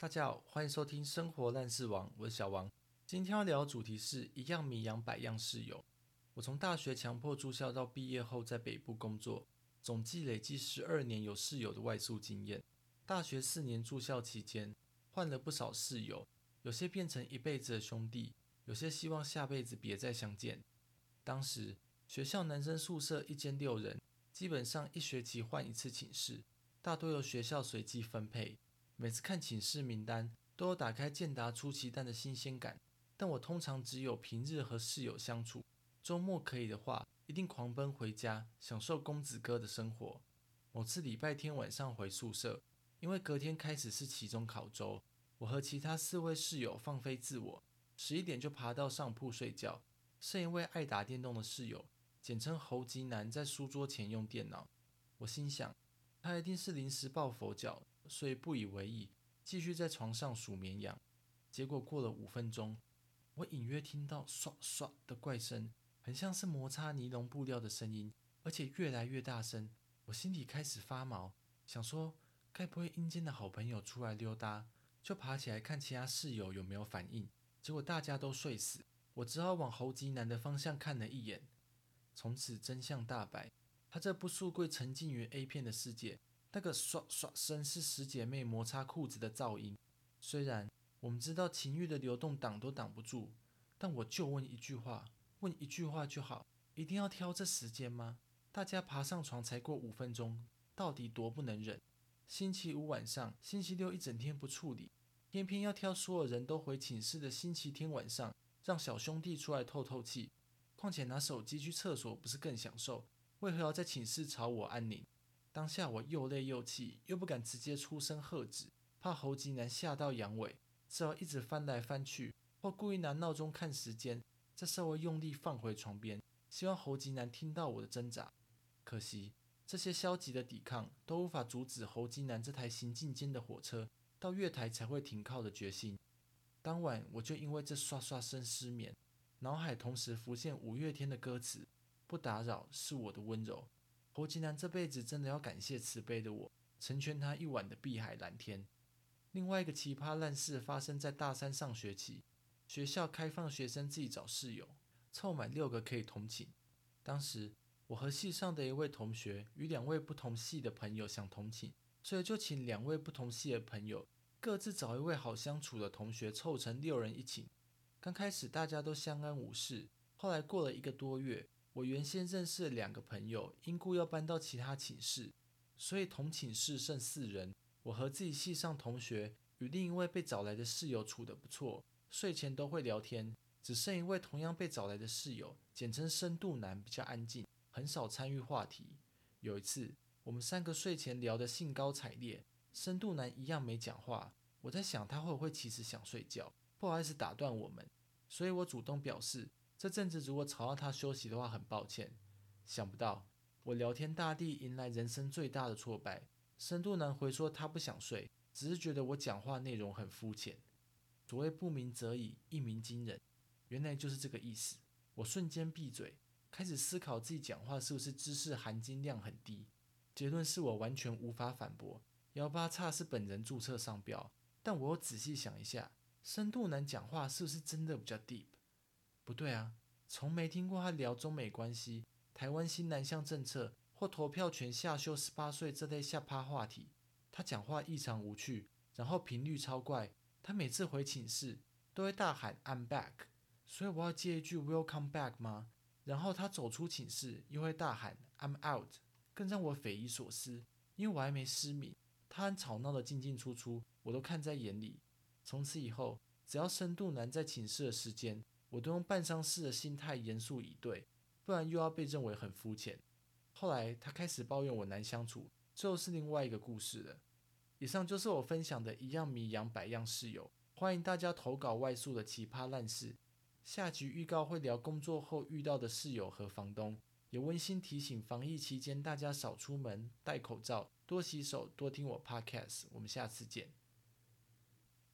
大家好，欢迎收听《生活烂事王》，我是小王。今天要聊的主题是一样米养百样室友。我从大学强迫住校到毕业后在北部工作，总计累计十二年有室友的外宿经验。大学四年住校期间，换了不少室友，有些变成一辈子的兄弟，有些希望下辈子别再相见。当时学校男生宿舍一间六人，基本上一学期换一次寝室，大多由学校随机分配。每次看寝室名单，都有打开健达出奇蛋的新鲜感。但我通常只有平日和室友相处，周末可以的话，一定狂奔回家，享受公子哥的生活。某次礼拜天晚上回宿舍，因为隔天开始是期中考周，我和其他四位室友放飞自我，十一点就爬到上铺睡觉。剩一位爱打电动的室友，简称猴急男，在书桌前用电脑。我心想，他一定是临时抱佛脚，所以不以为意，继续在床上数绵羊。结果过了五分钟，我隐约听到唰唰的怪声，很像是摩擦尼龙布料的声音，而且越来越大声。我心里开始发毛，想说该不会阴间的好朋友出来溜达？就爬起来看其他室友有没有反应。结果大家都睡死。我只好往猴急男的方向看了一眼，从此真相大白。他这不速贵沉浸于 A 片的世界，那个唰唰声是十姐妹摩擦裤子的噪音。虽然我们知道情欲的流动挡都挡不住，但我就问一句话，问一句话就好，一定要挑这时间吗？大家爬上床才过五分钟，到底多不能忍？星期五晚上，星期六一整天不处理，偏偏要挑所有人都回寝室的星期天晚上。让小兄弟出来透透气，况且拿手机去厕所不是更享受？为何要在寝室吵我安宁？当下我又累又气，又不敢直接出声喝止，怕猴急男吓到阳痿，只好一直翻来翻去，或故意拿闹钟看时间，再稍微用力放回床边，希望猴急男听到我的挣扎。可惜这些消极的抵抗都无法阻止猴急男这台行进间的火车到月台才会停靠的决心。当晚我就因为这刷刷声失眠，脑海同时浮现五月天的歌词：“不打扰是我的温柔。”侯吉南这辈子真的要感谢慈悲的我，成全他一晚的碧海蓝天。另外一个奇葩烂事发生在大三上学期，学校开放学生自己找室友，凑满六个可以同寝。当时我和系上的一位同学与两位不同系的朋友想同寝，所以就请两位不同系的朋友。各自找一位好相处的同学凑成六人一寝。刚开始大家都相安无事，后来过了一个多月，我原先认识的两个朋友因故要搬到其他寝室，所以同寝室剩四人。我和自己系上同学与另一位被找来的室友处得不错，睡前都会聊天。只剩一位同样被找来的室友，简称深度男，比较安静，很少参与话题。有一次，我们三个睡前聊得兴高采烈。深度男一样没讲话，我在想他会不会其实想睡觉，不好意思打断我们，所以我主动表示这阵子如果吵到他休息的话，很抱歉。想不到我聊天大地迎来人生最大的挫败，深度男回说他不想睡，只是觉得我讲话内容很肤浅。所谓不鸣则已，一鸣惊人，原来就是这个意思。我瞬间闭嘴，开始思考自己讲话是不是知识含金量很低。结论是我完全无法反驳。幺八叉是本人注册商标，但我又仔细想一下，深度男讲话是不是真的比较 deep？不对啊，从没听过他聊中美关系、台湾新南向政策或投票权下修十八岁这类下趴话题。他讲话异常无趣，然后频率超怪。他每次回寝室都会大喊 I'm back，所以我要接一句 Welcome back 吗？然后他走出寝室又会大喊 I'm out，更让我匪夷所思，因为我还没失明。他很吵闹的进进出出，我都看在眼里。从此以后，只要深度男在寝室的时间，我都用半丧事的心态严肃以对，不然又要被认为很肤浅。后来他开始抱怨我难相处，这又是另外一个故事了。以上就是我分享的一样米养百样室友，欢迎大家投稿外宿的奇葩烂事。下集预告会聊工作后遇到的室友和房东，也温馨提醒防疫期间大家少出门，戴口罩。多洗手，多听我 Podcast，我们下次见。